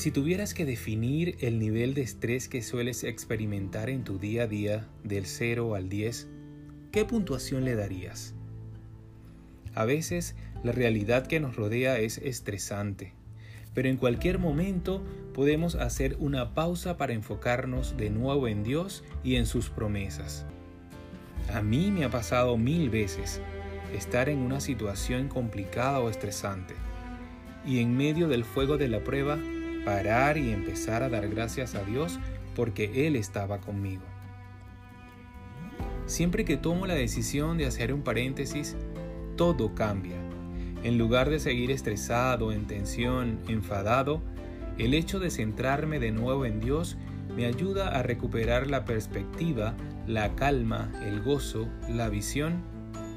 Si tuvieras que definir el nivel de estrés que sueles experimentar en tu día a día del 0 al 10, ¿qué puntuación le darías? A veces la realidad que nos rodea es estresante, pero en cualquier momento podemos hacer una pausa para enfocarnos de nuevo en Dios y en sus promesas. A mí me ha pasado mil veces estar en una situación complicada o estresante y en medio del fuego de la prueba parar y empezar a dar gracias a Dios porque Él estaba conmigo. Siempre que tomo la decisión de hacer un paréntesis, todo cambia. En lugar de seguir estresado, en tensión, enfadado, el hecho de centrarme de nuevo en Dios me ayuda a recuperar la perspectiva, la calma, el gozo, la visión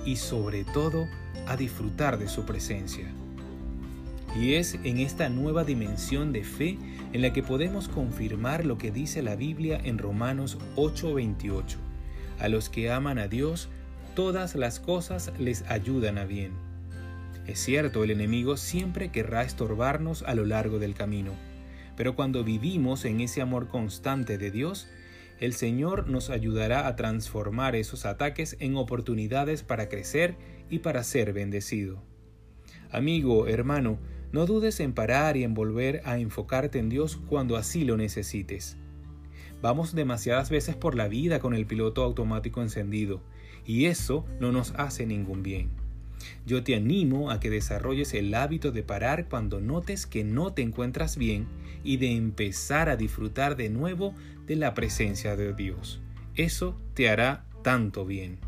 y sobre todo a disfrutar de su presencia. Y es en esta nueva dimensión de fe en la que podemos confirmar lo que dice la Biblia en Romanos 8:28. A los que aman a Dios, todas las cosas les ayudan a bien. Es cierto, el enemigo siempre querrá estorbarnos a lo largo del camino, pero cuando vivimos en ese amor constante de Dios, el Señor nos ayudará a transformar esos ataques en oportunidades para crecer y para ser bendecido. Amigo, hermano, no dudes en parar y en volver a enfocarte en Dios cuando así lo necesites. Vamos demasiadas veces por la vida con el piloto automático encendido, y eso no nos hace ningún bien. Yo te animo a que desarrolles el hábito de parar cuando notes que no te encuentras bien y de empezar a disfrutar de nuevo de la presencia de Dios. Eso te hará tanto bien.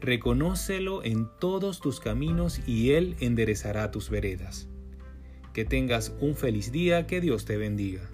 Reconócelo en todos tus caminos y Él enderezará tus veredas. Que tengas un feliz día, que Dios te bendiga.